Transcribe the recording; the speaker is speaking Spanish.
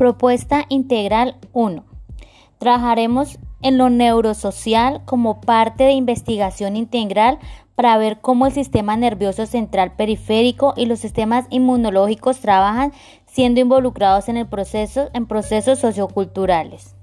Propuesta integral 1. Trabajaremos en lo neurosocial como parte de investigación integral para ver cómo el sistema nervioso central periférico y los sistemas inmunológicos trabajan siendo involucrados en el proceso en procesos socioculturales.